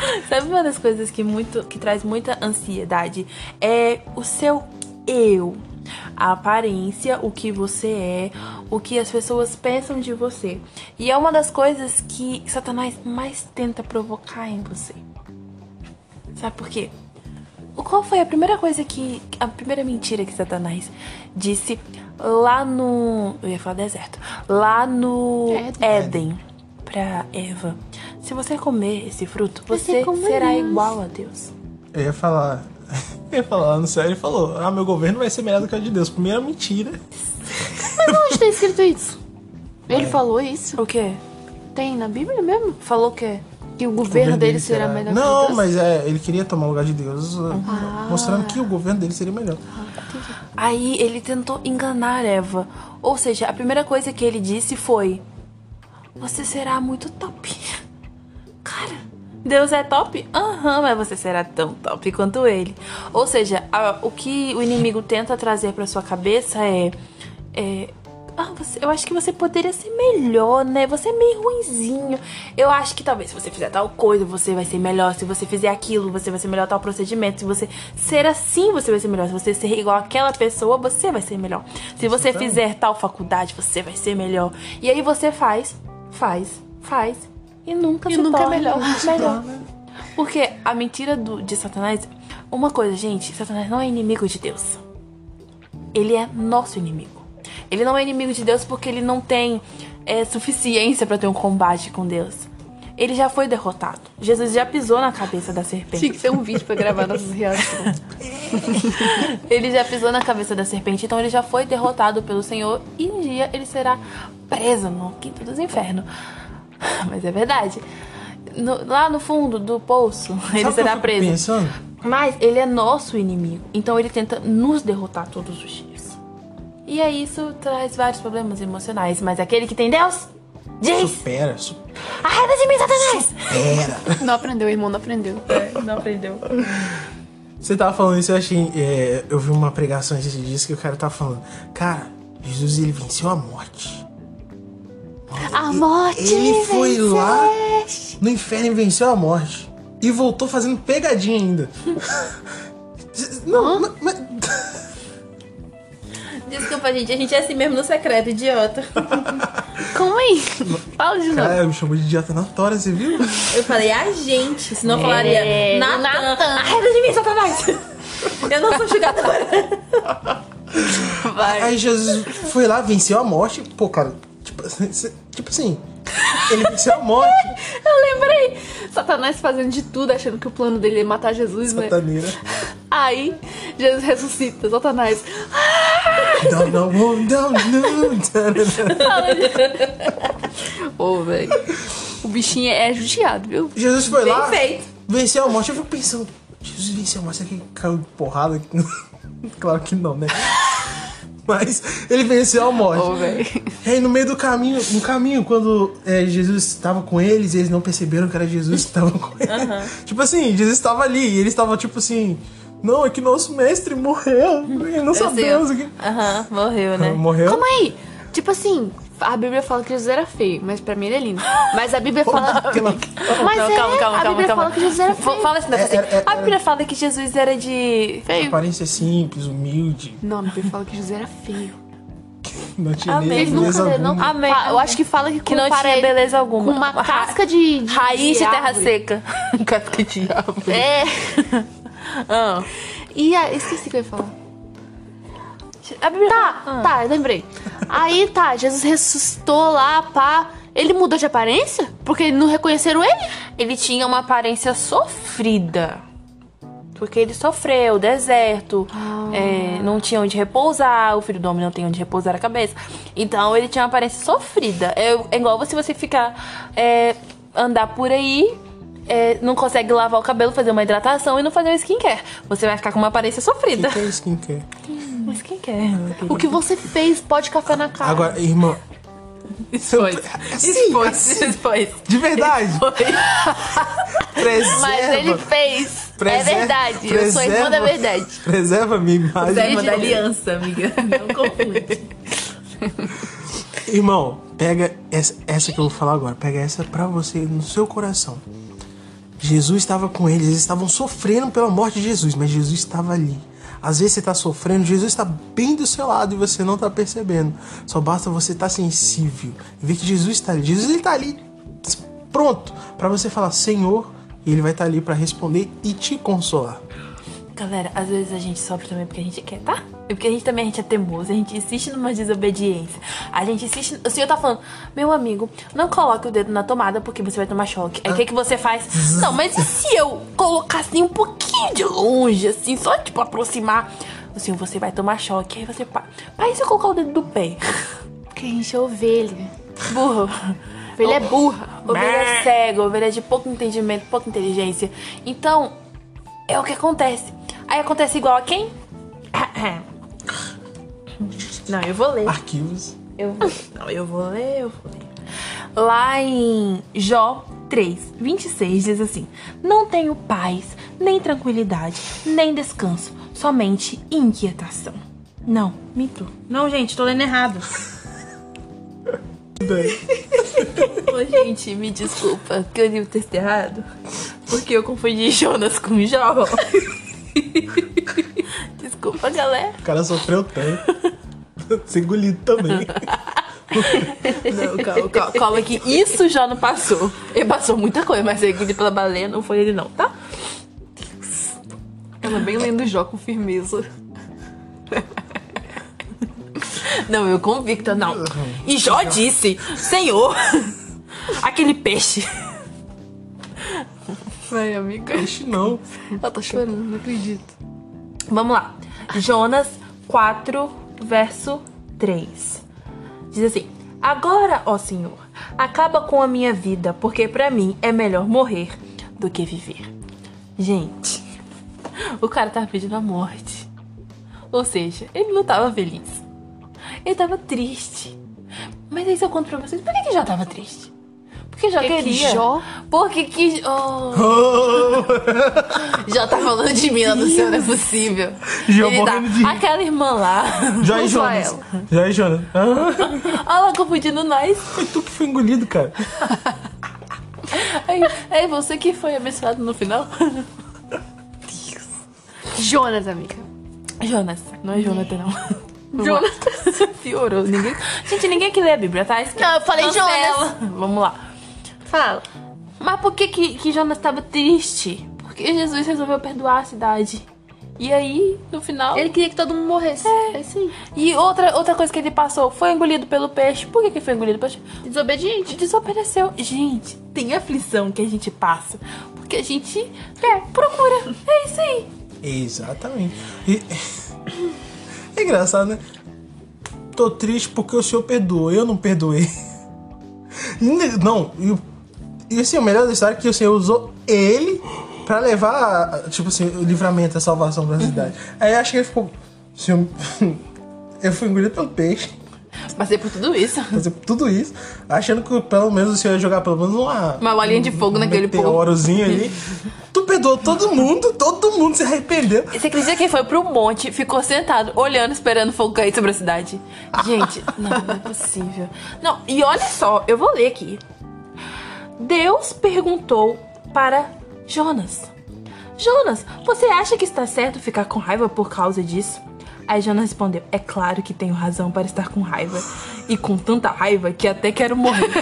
Sabe uma das coisas que, muito, que traz muita ansiedade? É o seu eu. A aparência, o que você é, o que as pessoas pensam de você. E é uma das coisas que Satanás mais tenta provocar em você. Sabe por quê? O- Qual foi a primeira coisa que. A primeira mentira que Satanás disse lá no. Eu ia falar deserto. Lá no Éden. Éden. Pra Eva. Se você comer esse fruto, você como será igual a Deus. Eu ia falar. Eu ia falar no céu. Ele falou: Ah, meu governo vai ser melhor do que o de Deus. Primeira mentira. Mas onde tá escrito isso? Ele falou isso? O quê? Tem na Bíblia mesmo? Falou o quê? Que o governo dele será melhor que o Não, Deus? mas é, ele queria tomar o lugar de Deus, mostrando que o governo dele seria melhor. Aí ele tentou enganar Eva. Ou seja, a primeira coisa que ele disse foi: Você será muito top. Cara, Deus é top? Aham, mas você será tão top quanto ele. Ou seja, a- o que o inimigo tenta trazer pra sua cabeça é. é ah, você- eu acho que você poderia ser melhor, né? Você é meio ruinzinho. Eu acho que talvez se você fizer tal coisa, você vai ser melhor. Se você fizer aquilo, você vai ser melhor tal procedimento. Se você ser assim, você vai ser melhor. Se você ser igual àquela pessoa, você vai ser melhor. Se você fizer tal faculdade, você vai ser melhor. E aí você faz, faz, faz e nunca E se nunca é torna melhor. melhor. Porque a mentira do, de Satanás. Uma coisa, gente, Satanás não é inimigo de Deus. Ele é nosso inimigo. Ele não é inimigo de Deus porque ele não tem é, suficiência pra ter um combate com Deus. Ele já foi derrotado. Jesus já pisou na cabeça da serpente. Tinha que ser um vídeo pra gravar nossas reações. Ele já pisou na cabeça da serpente, então ele já foi derrotado pelo Senhor e um dia ele será preso no quinto dos infernos. Mas é verdade. No- lá no fundo do poço, ele Sabe será preso. pensando? Mas ele é nosso inimigo, então ele tenta nos derrotar todos os dias. E aí isso traz vários problemas emocionais, mas aquele que tem Deus diz: Supera, supera. Arreda de mim, Satanás! Não aprendeu, irmão não aprendeu. Não aprendeu. Você tava falando isso, eu achei. é, eu vi uma pregação esses dias que o cara tava falando. Cara, Jesus ele venceu a morte. A morte Ele foi lá venceste. no inferno e venceu a morte. E voltou fazendo pegadinha ainda. Não, mas, mas- Desculpa, gente. A gente é assim mesmo no secreto, idiota. Como aí? Fala de novo. Cara, me chamou de idiota na tora, você viu? Eu falei a gente, senão eu falaria É, Natan. Natan. Arreda de mim, Satanás. Eu não sou jogadora. Vai. Aí Jesus foi lá, venceu a morte. Pô, cara, tipo, tipo assim, ele venceu a morte. Eu lembrei. Satanás fazendo de tudo, achando que o plano dele é matar Jesus, né? Sataneira. Aí, Jesus ressuscita. Satanás. Não, não, não, não. Ô, velho. O bichinho é judiado, viu? Jesus foi Bem lá, feito. venceu a morte. Eu fico pensando, Jesus venceu a morte, será que caiu de porrada? claro que não, né? Mas ele venceu a morte. E aí no meio do caminho, no caminho, quando é, Jesus estava com eles, eles não perceberam que era Jesus que estava com eles. Tipo assim, Jesus estava ali e eles estavam tipo assim, não, é que nosso mestre morreu. E não sabemos o que. Aham, morreu, né? Morreu? Calma aí. Tipo assim, a Bíblia fala que Jesus era feio, mas pra mim ele é lindo. Mas a Bíblia fala. Mas Não, é, calma, calma, a calma, Bíblia calma. fala que Jesus era feio. Fala negócio É, assim. é, é, A Bíblia fala que Jesus era de. Feio. Aparência simples, humilde. Não, a Bíblia fala que Jesus era feio. Não tinha Amém. beleza nunca não. Amém. Eu acho que fala que Que não tinha ele beleza alguma. Com uma casca de. de Raiz de terra árvore. seca. casca de árvore. É. Ah. E a, esqueci o que eu ia falar. Tá, fala- tá, lembrei. Aí tá, Jesus ressuscitou lá, pá. Ele mudou de aparência? Porque não reconheceram ele? Ele tinha uma aparência sofrida. Porque ele sofreu, deserto, é, não tinha onde repousar, o filho do homem não tem onde repousar a cabeça. Então ele tinha uma aparência sofrida. É, é igual se você ficar. é, andar por aí, é, não consegue lavar o cabelo, fazer uma hidratação e não fazer um skincare. Você vai ficar com uma aparência O sofrida. que, que é skincare? Um skincare, querido. O que você fez? Pó de café na cara. Agora. Expôs. Sim, Expôs. assim. Expôs. De verdade. Preserva. Mas ele fez. preserva- é verdade. Eu sou irmã da preserva- verdade. Preserva a minha imagem. Você é irmã da aliança, amiga. Não confunde. Irmão, pega essa, essa que eu vou falar agora. Pega essa pra você no seu coração. Jesus estava com eles, eles estavam sofrendo pela morte de Jesus, mas Jesus estava ali. Às vezes você está sofrendo, Jesus está bem do seu lado e você não está percebendo. Só basta você estar sensível e ver que Jesus está ali. Jesus está ali pronto para você falar Senhor e ele vai estar ali para responder e te consolar. Galera, às vezes a gente sofre também porque a gente quer, tá? E porque a gente também a gente é teimoso, a gente insiste numa desobediência. A gente insiste. O senhor tá falando, meu amigo, não coloque o dedo na tomada porque você vai tomar choque. Aí o que, que você faz? Não, mas e se eu colocar assim um pouquinho de longe, assim, só tipo aproximar? O senhor, você vai tomar choque. Aí você. pa- Mas e se eu colocar o dedo do pé? Porque a gente é ovelha. Burro. Ovelha é burra. Ovelha cega, ovelha de pouco entendimento, pouca inteligência. Então, é o que acontece. Aí acontece igual a quem? Não, eu vou ler. Arquivos. Eu vou, não, eu vou ler, eu vou ler. Lá em Jó 3, 26 diz assim: Não tenho paz, nem tranquilidade, nem descanso, somente inquietação. Não, mito. Não, gente, tô lendo errado. Ô, gente, me desculpa que eu li o texto errado. Porque eu confundi Jonas com Jó. desculpa, galera. O cara sofreu tanto. Ser engolido também. Não, calma, calma, calma que isso já não passou. Ele passou muita coisa, mas ele engolido pela baleia não foi ele não, tá? Ela bem lendo Jó com firmeza. Não, eu convicta, não. E Jó disse, Senhor, aquele peixe. Vai, amiga. Peixe não. Ela tá chorando, não acredito. Vamos lá. Jonas 4, verso 3. Diz assim: Agora, ó Senhor, acaba com a minha vida, porque pra mim é melhor morrer do que viver. Gente, o cara tava pedindo a morte. Ou seja, ele não tava feliz. Ele tava triste. Mas aí se eu conto pra vocês, por que, que já tava triste? Porque já Porque que queria. Jó? Porque que. Oh. Já tá falando de mim lá no céu, não é possível. Jó Ele tá, morrendo de. Aquela irmã lá. Já e Jonas. ela. Já e Jonas. Ah, Olha lá confundindo nós. foi tu que foi engolido, cara. Aí você que foi abençoado no final? Jonas, amiga. Jonas, não é Jonathan, não. Jonas. Piorou. Ninguém... Gente, ninguém que lê a Bíblia, tá? Esquece. Não, eu falei Cancela. Vamos lá. Fala. Mas por que, que, que Jonas estava triste? Porque Jesus resolveu perdoar a cidade. E aí, no final. Ele queria que todo mundo morresse. É, isso aí. E outra, outra coisa que ele passou, foi engolido pelo peixe. Por que, que foi engolido pelo peixe? Desobediente. Desobedeceu. Gente, tem aflição que a gente passa. Porque a gente é, procura. É isso aí. Exatamente. E... É engraçado, né? Tô triste porque o senhor perdoou, eu não perdoei. Não, e, o- e assim, o melhor da história é que o senhor usou ele pra levar, tipo assim, o livramento, a salvação pra cidade. Aí eu acho que ele ficou. Senhor, eu fui engolido pelo peixe, Passei por tudo isso. fazer tudo isso, achando que pelo menos o senhor ia jogar pelo menos uma. Uma bolinha de fogo naquele povo. meteorozinho ali. Tu perdoou todo mundo, todo mundo se arrependeu. Você acredita que ele foi pro monte, ficou sentado, olhando, esperando fogo cair sobre a cidade? Gente, não, não é possível. Não, e olha só, eu vou ler aqui. Deus perguntou para Jonas: Jonas, você acha que está certo ficar com raiva por causa disso? Aí Jonas respondeu: É claro que tenho razão para estar com raiva. E com tanta raiva que até quero morrer.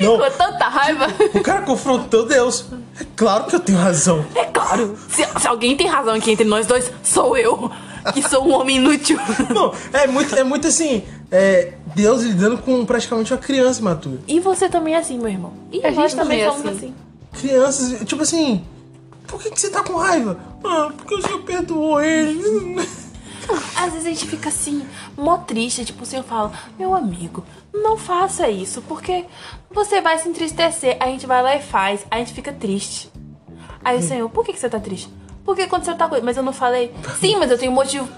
Não, Com tanta raiva. o cara confrontou Deus. É claro que eu tenho razão. É claro, se, se alguém tem razão aqui entre nós dois, sou eu, que sou um homem inútil. Não, é muito, é muito assim. é, Deus lidando com praticamente uma criança imatura. E você também é assim, meu irmão. E A nós gente também é somos assim. Crianças, tipo assim. Por que, que você tá com raiva? Ah, porque o senhor perdoou ele. Às vezes a gente fica assim, mó triste, tipo, o senhor fala, meu amigo, não faça isso, porque você vai se entristecer. A gente vai lá e faz, a gente fica triste. Aí o senhor, por que, que você tá triste? Porque aconteceu tal coisa, mas eu não falei. Sim, mas eu tenho motivo.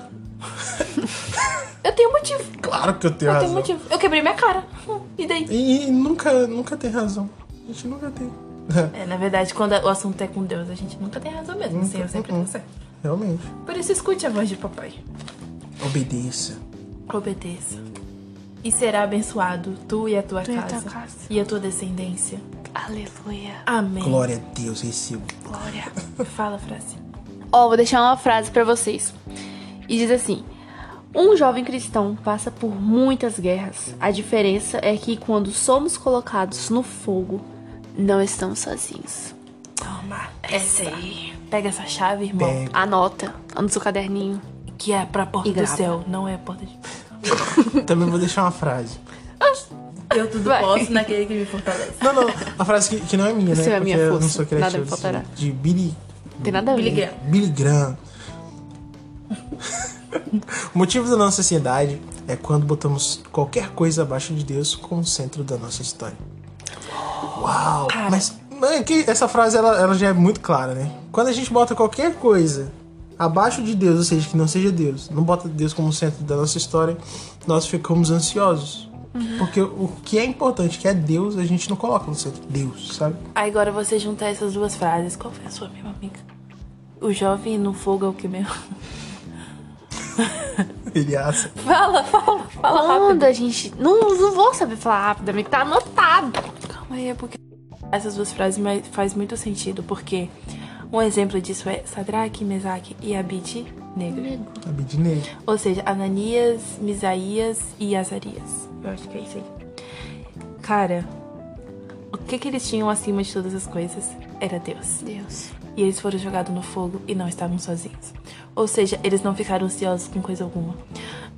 Eu tenho motivo. Claro que eu tenho Eu razão. tenho motivo. Eu quebrei minha cara. Hum, E daí? E, e nunca, nunca tem razão. A gente nunca tem. É, na verdade, quando o assunto é com Deus, a gente nunca tem razão mesmo. O Senhor sempre tá certo. Realmente. Por isso, escute a voz de papai. Obedeça. Obedeça. E será abençoado tu e a tua, Tu e a casa, tua casa. e a tua descendência. Aleluia. Amém. Glória a Deus, recebo. Glória. Fala, frase. Ó, vou deixar uma frase pra vocês. E diz assim: Um jovem cristão passa por muitas guerras. A diferença é que quando somos colocados no fogo, não estamos sozinhos. Toma. Essa aí. Pega essa chave, irmão. Pega. Anota, no seu caderninho. Que é pra porta E do céu, não é porta de. Também vou deixar uma frase. Eu tudo Vai. posso naquele que me fortalece. Não, não, a frase que, que não é minha, né? Isso é a minha Porque eu não força. sou criativo. Nada me faltará. De Billy, Tem nada a ver. Billy Graham. Billy Graham. O motivo da nossa ansiedade é quando botamos qualquer coisa abaixo de Deus como centro da nossa história. Uau! Mas, mas é que essa frase ela, ela já é muito clara, né? Quando a gente bota qualquer coisa abaixo de Deus, ou seja, que não seja Deus, não bota Deus como centro da nossa história, nós ficamos ansiosos. Porque o que é importante, que é Deus, a gente não coloca no centro. Deus, sabe? Aí agora você juntar essas duas frases. Qual foi a sua mesma amiga? O jovem no fogo é o que mesmo? Assa. Fala, fala, fala rápido. Quando a gente. Não, não vou saber falar rápido, amigo. Tá anotado. Calma aí, é porque essas duas frases faz muito sentido, porque um exemplo disso é Sadraque, Mesaque e Abid Negro. Abidinei. Ou seja, Ananias, Misaías e Azarias. Eu acho que é isso aí. Cara, o que que eles tinham acima de todas as coisas era Deus. Deus. E eles foram jogados no fogo e não estavam sozinhos. Ou seja, eles não ficaram ansiosos com coisa alguma.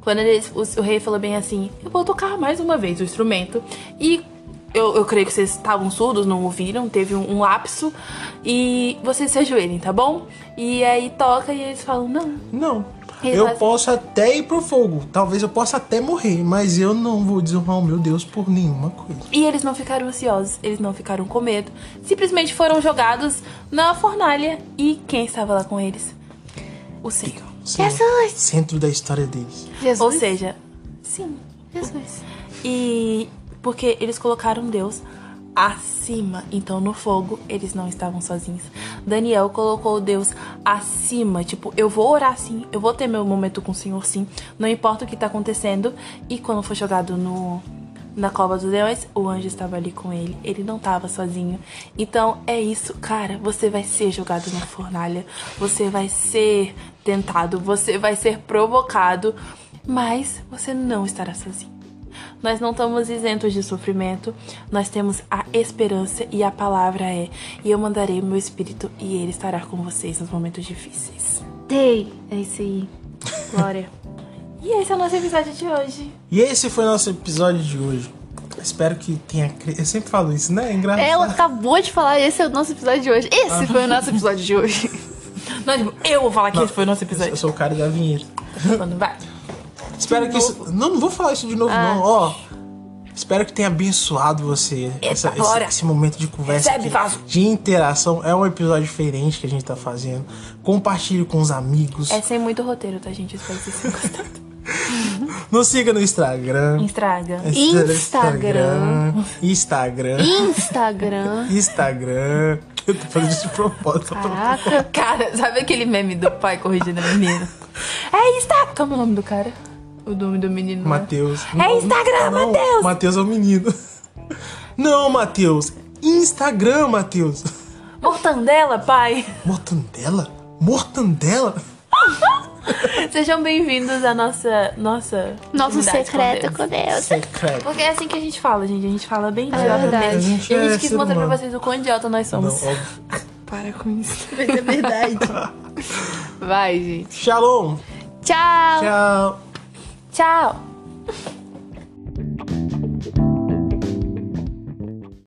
Quando eles, o, o rei falou bem assim: Eu vou tocar mais uma vez o instrumento. E eu, eu creio que vocês estavam surdos, não ouviram, teve um, um lapso. E vocês se ajoelhem, tá bom? E aí toca e eles falam: Não. Não. Ele eu posso até ir pro fogo. Talvez eu possa até morrer. Mas eu não vou desonrar o meu Deus por nenhuma coisa. E eles não ficaram ansiosos, eles não ficaram com medo. Simplesmente foram jogados na fornalha. E quem estava lá com eles? O Senhor. Senhor, Jesus. Centro da história deles. Jesus. Ou seja, sim, Jesus. E porque eles colocaram Deus acima, então no fogo eles não estavam sozinhos. Daniel colocou Deus acima, tipo, eu vou orar sim, eu vou ter meu momento com o Senhor sim, não importa o que tá acontecendo. E quando foi jogado no na cova dos leões, o anjo estava ali com ele. Ele não estava sozinho. Então é isso, cara. Você vai ser jogado na fornalha. Você vai ser tentado. Você vai ser provocado. Mas você não estará sozinho. Nós não estamos isentos de sofrimento, nós temos a esperança e a palavra é: e eu mandarei meu espírito e ele estará com vocês nos momentos difíceis. Ei, é isso aí. Glória. E esse é o nosso episódio de hoje. E esse foi o nosso episódio de hoje. Espero que tenha. Eu sempre falo isso, né? É engraçado. Ela acabou de falar, esse é o nosso episódio de hoje. Esse foi o nosso episódio de hoje. Nós, eu vou falar que esse foi o nosso Eu episódio. sou o cara da vinheta. Quando vai. Espero que isso. Não, não vou falar isso de novo, Ah. não. Ó. Espero que tenha abençoado você essa- esse, esse momento de conversa, Recebe, aqui, de interação. É um episódio diferente que a gente tá fazendo. Compartilhe com os amigos. É sem muito roteiro, tá, gente? Eu espero que vocês tenham gostado. Nos siga no Instagram. Estraga. Instagram. Instagram. Instagram. Instagram. Eu tô fazendo isso de propósito. Caraca. Cara, sabe aquele meme do pai corrigindo a menina? É Instagram. Como é o nome do cara? O nome do menino. né? Matheus. É Instagram, Não, Matheus. Matheus é o menino. Não, Matheus. Instagram, Matheus. Mortandela, pai. Mortandela? Mortandela? Sejam bem-vindos à nossa. Nossa. Nosso secreto com com Deus. Secreto. Porque é assim que a gente fala, gente. A gente fala bem É idiotamente. verdade. A gente E a é gente quis ser mostrar pra humano. vocês o quão idiota nós Não, somos. óbvio. Para com isso. Mas é verdade. Vai, gente. Shalom. Tchau. Tchau. Tchau.